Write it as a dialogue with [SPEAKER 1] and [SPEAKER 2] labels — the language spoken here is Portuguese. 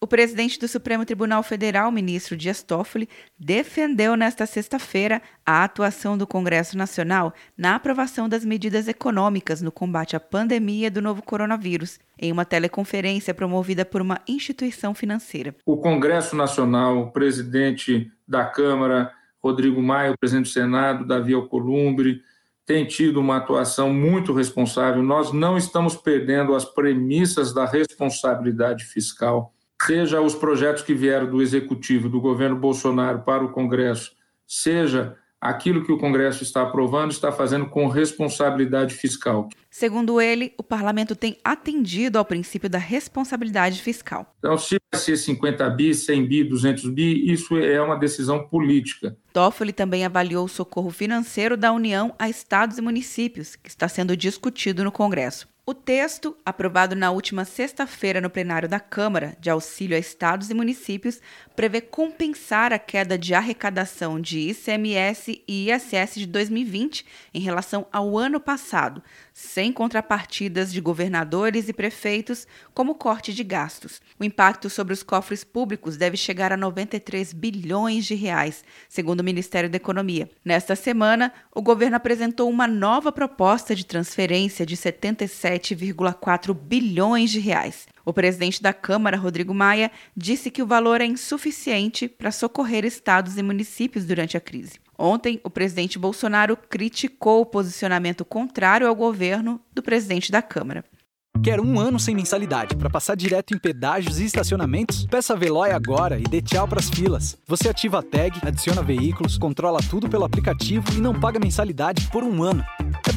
[SPEAKER 1] O presidente do Supremo Tribunal Federal, ministro Dias Toffoli, defendeu nesta sexta-feira a atuação do Congresso Nacional na aprovação das medidas econômicas no combate à pandemia do novo coronavírus, em uma teleconferência promovida por uma instituição financeira.
[SPEAKER 2] O Congresso Nacional, o presidente da Câmara, Rodrigo Maia, o presidente do Senado, Davi Alcolumbre, tem tido uma atuação muito responsável. Nós não estamos perdendo as premissas da responsabilidade fiscal seja os projetos que vieram do executivo, do governo Bolsonaro para o Congresso, seja aquilo que o Congresso está aprovando, está fazendo com responsabilidade fiscal.
[SPEAKER 1] Segundo ele, o parlamento tem atendido ao princípio da responsabilidade fiscal.
[SPEAKER 2] Então, se vai ser 50 bi, 100 bi, 200 bi, isso é uma decisão política.
[SPEAKER 1] Toffoli também avaliou o socorro financeiro da União a estados e municípios, que está sendo discutido no Congresso. O texto, aprovado na última sexta-feira no plenário da Câmara de auxílio a estados e municípios, prevê compensar a queda de arrecadação de ICMS e ISS de 2020 em relação ao ano passado, sem contrapartidas de governadores e prefeitos, como corte de gastos. O impacto sobre os cofres públicos deve chegar a 93 bilhões de reais, segundo o Ministério da Economia. Nesta semana, o governo apresentou uma nova proposta de transferência de 77,4 bilhões de reais. O presidente da Câmara, Rodrigo Maia, disse que o valor é insuficiente para socorrer estados e municípios durante a crise. Ontem, o presidente Bolsonaro criticou o posicionamento contrário ao governo do presidente da Câmara.
[SPEAKER 3] Quer um ano sem mensalidade para passar direto em pedágios e estacionamentos? Peça a Veloy agora e dê tchau as filas. Você ativa a tag, adiciona veículos, controla tudo pelo aplicativo e não paga mensalidade por um ano.